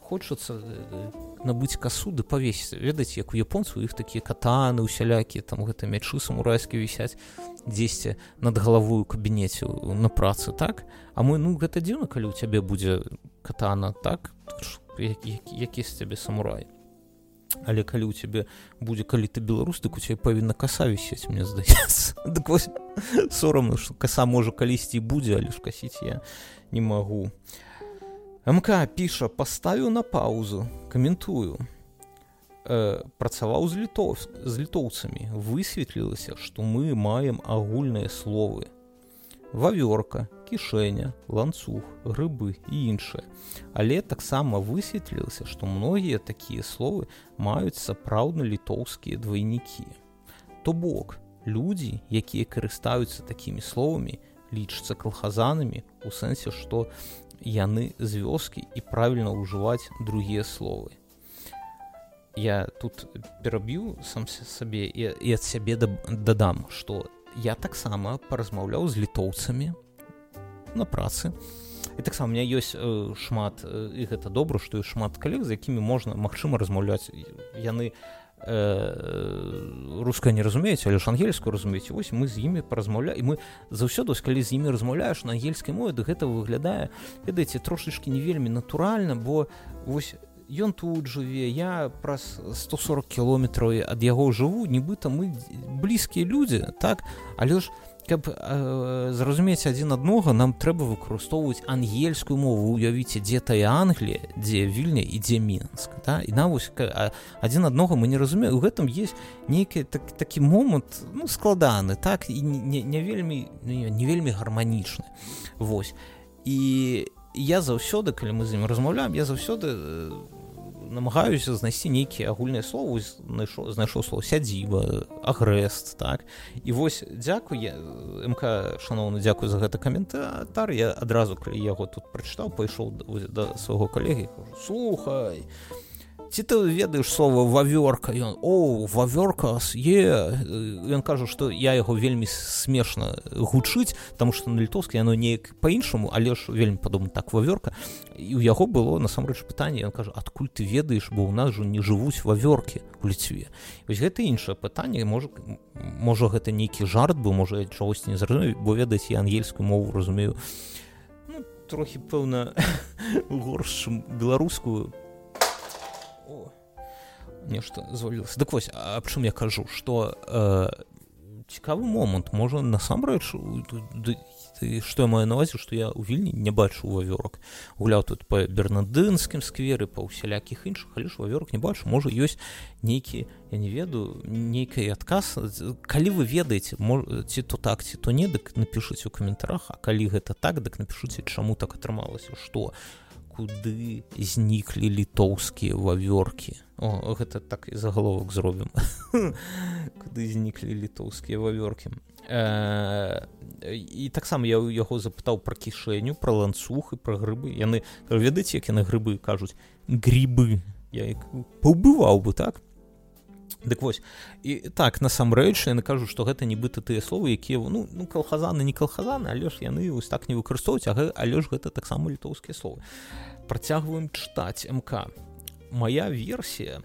хочацца э, набыць касуды павесіць ведаць як у японцу іх такія катаны усялякі там гэта мячы самурайскі вісяць дзесьці над галавою кабінеце на працы так? А мы ну гэта дзіўна калі у цябе будзе катана так? Які, які з цябе самурай? Але калі у цябе будзе калі ты беларус дык у цябе павінна каса вісець мне здаецца. Дык вось сорамна што каса можа калісьці будзе але ж касіць я не магу. МК піша паставіў на паузу, каментую. Э, працаваў з літоў з літоўцамі, высветлілася, што мы маем агульныя словы. Вавёрка, кішэня, ланцуг, грыбы і іншае. Але таксама высветлілася, што многія такія словы маюць сапраўдна літоўскія двайнікі. То бок, людзі, якія карыстаюцца такімі словамі, лічацца калхазанамі у сэнсе што яны з вёскі і правільна ўжываць другія словы. Я тут пераб'ю сам сабе і, ад сябе дадам што я таксама паразмаўляў з літоўцамі на працы. І таксама у меня ёсць э, шмат э, і гэта добра што і шмат калег з якімі можна магчыма размаўляць. Яны э, руская не разумеюць але ж ангельскую разумееце вось мы з імі паразмаўля і мы заўсёды калі з імі размаўляеш на ангельскай мове да гэта выглядае ведаеце трошачки не вельмі натуральна бо вось ён тут жыве я праз 140 кіલોметраў ад яго жыву нібыта мы блізкія людзі так? Але ж у каб э, зразумець адзін аднога нам трэба выкарыстоўваць ангельскую мову. Уявіце дзе тая Англія дзе вільня і дзе мінск да? і на вось адзін аднога мы не разумеем. У гэтым есть нейкі так, такі момант ну, складаны так? І не, не вельмі не, не вельмі гарманічны. Вось. І я заўсёды калі мы з ім размаўляем я заўсёды у намагаюся знайсці нейкія агульныя словы знайшоў знайшоў слово сядзіба агрэст так? І вось дзякуй я МК шаноўны дзякую за гэта каментар. Я адразу калі яго тут прачытаў пайшоў да свайго калегі слухай я ці ты ведаеш слова вавёрка ён о вавёрка е ён кажа што я яго вельмі смешна гучыць таму што на літоўскі яно неяк по-іншаму але ж вельмі падобна так вавёрка і у яго было насамрэч пытанне ён кажа адкуль ты ведаеш бо ў нас жа не жывуць вавёркі у ліцве вось гэта іншае пытанне можа можа гэта нейкі жарт бо можа чагосьці не зразумею бо ведаць я ангельскую мову разумею ну, трохі пэўна горш беларускую нешта звалілася дык вось аб чым я кажу что э, цікавы момант можа насамрэч што я маю навазе што я ў вільні не бачу вавёрак гуляў тут па бернадынскім скверы па ўсялякіх іншых але ж вавёрак не бачу можа ёсць нейкі я не ведаю нейкай адказ калі вы ведаеце ці то так ці то не дык напішуць у каментарах А калі гэта так дык напішуце чаму так атрымалася што куды зніклі літоўскія вавёркі. О, гэта так і загаловак зробім. Куды зніклі літоўскія вавёркі. Э, і таксама я ў яго запытаў пра кішэню пра ланцуг і пра грыбы. Яны ведаеце як яны грыбы кажуць? Грибы. Я паўбываў бы так Дык вось. І так насамрэч яны кажу што гэта нібыта тыя словы якія ну, ну калхазаны не калхазаны але ж яны вось так не выкарыстоўваюць але ж гэта таксама літоўскія словы. Працягваем чытаць МК. Моя версія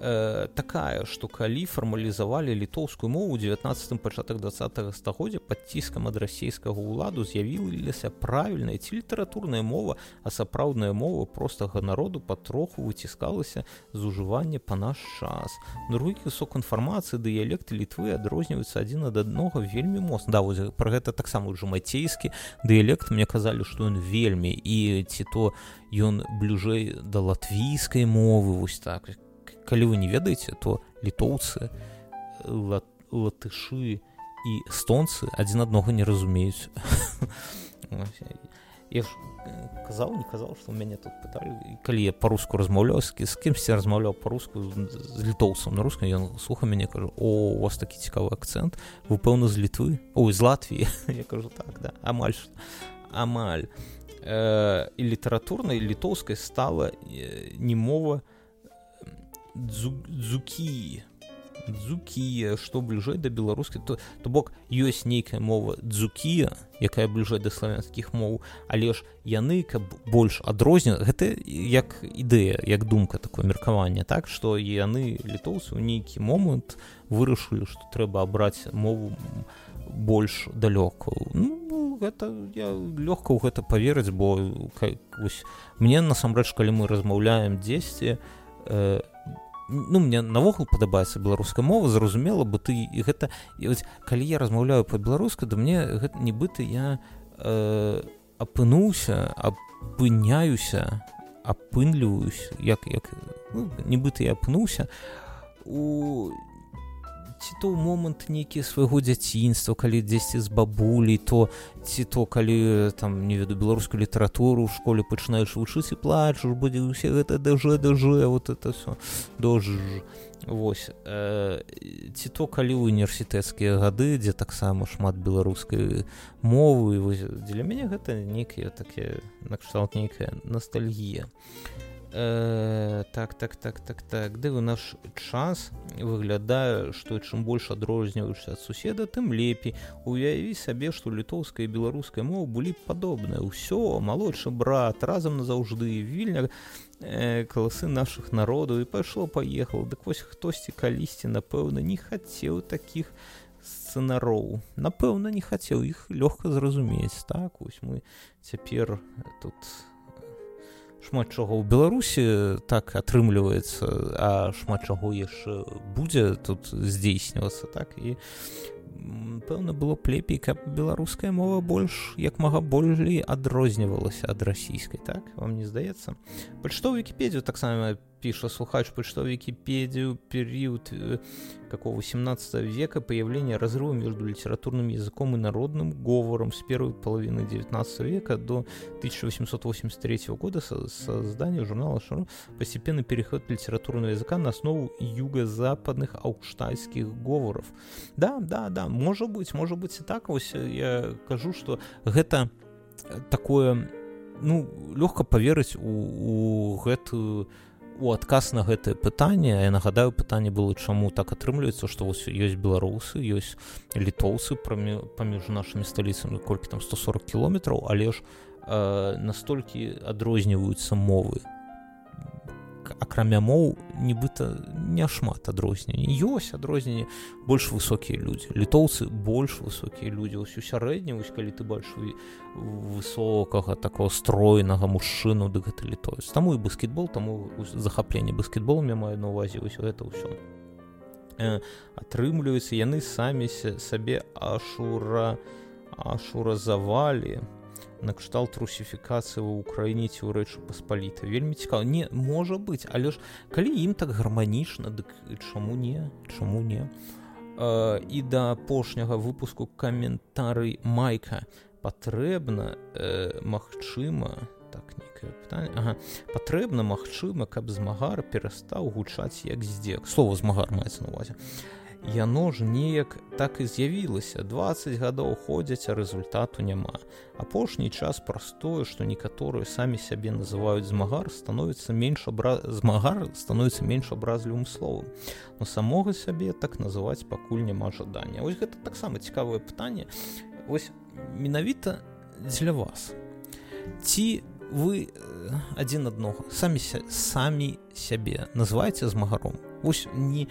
э, такая что калі фармалізавалі літоўскую мову 19 пачатак 20 стагоддзя под ціскам ад расійскага ўладу з'явілася правільная ці літаратурная мова а сапраўдная мова простага народу патроху выціскалася з ужывання па наш час. Другі сок інфармацыі дыялекты літвы адрозніваюцца адзін ад аднога вельмі моцна. Да вось про гэта таксама ўжо мацейскі дыялект. Мне казалі што ён вельмі і ці то ён бліжэй да латвійскай мовы вось так калі вы не ведаеце то літоўцы ла, латышы і стонцы адзін аднога не разумеюць. Я ж казаў не казаў што ў мяне тут пыталі калі я па-руску размаўляў з кімсьці размаўляў па-руску з літоўцам на рускай ён слуха мяне кажу о у вас такі цікавы акцэнт вы пэўна з літвы ой з латвіі я кажу так да амаль амаль э, і літаратурнай літоўскай стала э, не мова не дзукі дзукія што бліжэй да беларускай то то бок ёсць нейкая мова дзукія якая бліжэй да славянскіх моў. Але ж яны каб больш адрозня гэта як ідэя як думка такое меркаванне так што яны літоўцы ў нейкі момант вырашылі што трэба абраць мову больш далёку ну, гэта я лёгка ў гэта поверыць бо вось, мне насамрэч калі мы размаўляем дзесьці э, ну мне навогул падабаецца беларуская мова зразумела бы ты гэта і вось, калі я размаўляю по-беларуску да мне гэта нібыта я э, апынуўся апыняюся апынліваюсь як як ну, нібыта я апынуўся у ці то момант нейкі свайго дзяцінства калі дзесьці з бабулей то ці то калі там не веду беларускую літаратуру ў школе пачынаеш вучыць і плачуш будзе усе гэта дажэ дажэ вот это все дож Вось э, ці то калі ў універсітэцкія гады дзе таксама шмат беларускай мовы вось, дзеля мяне гэта нейкія такія накшталт нейкая ностальгія а Э, так так так так так. Ды у наш час выглядае што чым больш адрозніваешся ад суседа тым лепей. Уяві сабе што літоўская і беларуская мова былі падобныя ўсё малодшы брат разам назаўжды вільня э, каласы наших народаў і пайшло паехал дык вось хтосьці калісьці напэўна не хацеў таких сцэнароў напэўна не хацеў іх лёгка зразумець так вось мы цяпер тут у шмат чаго ў беларусі так атрымліваецца а шмат чаго яшчэ будзе тут здзейснівацца так? І пэўна было б лепей каб беларуская мова больш як мага болей адрознівалася ад расійскай так? Вам не здаецца? Пачто вкіпедію таксама піша слухач почта Википедию период э, какого 18 века появление разрыва между литературным языком и народным говором с первой половины 19 века до 1883 года создание журнала Шару постепенный переход литературного языка на основу юго-западных аукштайских говоров да да да может быть может быть и так. Вот я кажу что гэта такое ну лёгка поверыць у, у гэтую у адказ на гэтае пытанне я нагадаю пытанне было чаму так атрымліваецца што вось ёсць беларусы ёсць літоўцы паміж нашымі сталіцамі колькі там 140 кіલોметраў але ж э, настолькі адрозніваюцца мовы акрамя моў нібыта няшмат адрозненне ёсць адрозненне больш высокія людзі літоўцы больш высокія людзі ўсю сярэдні вось калі ты больш высокага такого стройнага мужчыну дык гэта літоец таму і баскетбол таму захапленне баскетболам я маю на увазе ўсё гэта ўсё. Атрымліваюцца яны самі сабе ашура ашуразавалі накшталт русіфікацыі ў украіне ці ў рэчы паспаліта вельмі цікава. Не можа быць але ж калі ім так гарманічна дык чаму не чаму не? І да апошняга выпуску каментарый майка. Патрэбна э, магчыма так некае пытанне ага. патрэбна магчыма каб змагар перастаў гучаць як здзек. Слова змагар маецца на увазе яно ж неяк так і з'явілася. 20 гадоў ходзяць а результату няма. Апошні час простое што некаторыя самі сябе называюць змагар становіцца менш абра... змагар становіцца менш абразлівым словам. Но самога сябе так называць пакуль няма жадання. Ось гэта таксама цікавае пытанне. Ось менавіта дзеля вас. Ці вы адзін аднога самі самі сябе называеце змагаром Вось не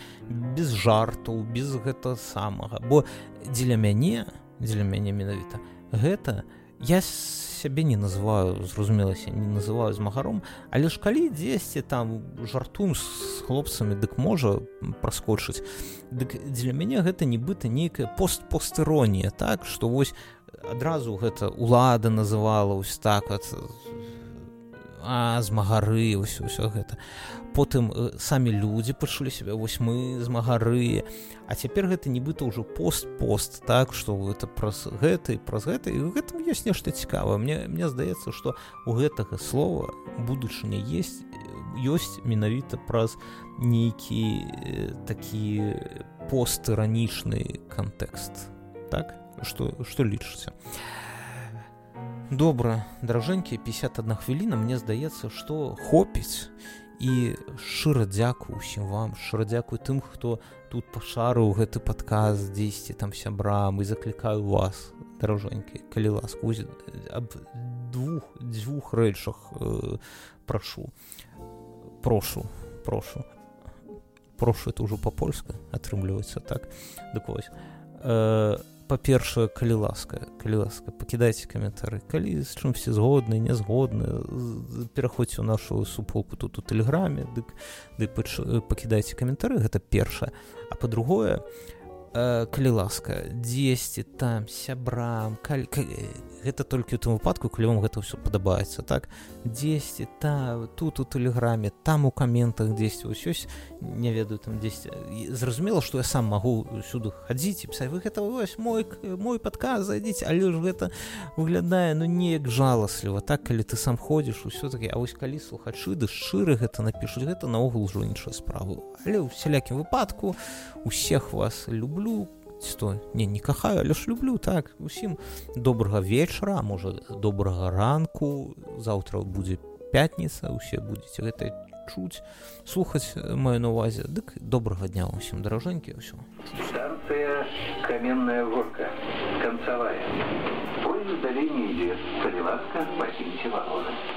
без жартаў без гэта самага. Бо дзеля мяне дзеля мяне менавіта гэта я сябе не называю зразумелася не называю змагаром але ж калі дзесьці там жартуем з хлопцамі дык можа праскочыць. Дык дзеля мяне гэта нібыта нейкая постпостыронія так што вось адразу гэта лада называла вось так вот а змагары ўсё ўсё гэта потым э, самі людзі пачулі сябе вось мы змагары а цяпер гэта нібыта ўжо пост пост так што это праз гэта і праз гэта і гэтым ёсць нешта цікавае. Мне мне здаецца што у гэтага слова будучыня есть ёсць менавіта праз нейкі э, такі постыранічны кантэкст. Так? Что что лічыце а добра дражэнькі 51 хвіліна. Мне здаецца што хопіць і шчыра дзякую усім вам шчыра дзякую тым хто тут пашарыў гэты падказ дзесьці там сябрам і заклікаю вас даражэнькі калі ласку аб двух дзвюх рэчах э, прашу. Прошу прошу. Прошу это ўжо па-польска атрымліваецца так? Дык вось э, па-першае калі ласка калі ласка пакідайце каментары. Калі з чым все згодны не згодны пераходзьце ў нашу суполку тут у тэлеграме дык ды пакідайце каментары гэта першае. А па-другое э, калі ласка дзесьці там сябрам калі, калі гэта толькі ў тым выпадку калі вам гэта ўсё падабаецца так? Дзесьці та тут у тэлеграме там у каментах дзесьці ўсё не ведаю там дзесьці зразумела што я сам магу сюды хадзіць і пісаць вы гэта вось мой мой падказ зайдзіце але ж гэта выглядае ну неяк жаласліва так? Калі ты сам ходзіш усё такі А вось калі слухачы ды шчыры гэта напішуць гэта наогул ужо іншую справу. Але ў сялякім выпадку усех вас люблю што не не кахаю але ж люблю так. Усім добрага вечара можа добрага ранку. Заўтра будзе пятніца усе будзеце гэта чуць слухаць маю на увазе дык добрага дня усім даражэнькі ўсё станция каменная горка канцавая далей не ідзе калі ласка пакіньце вагоны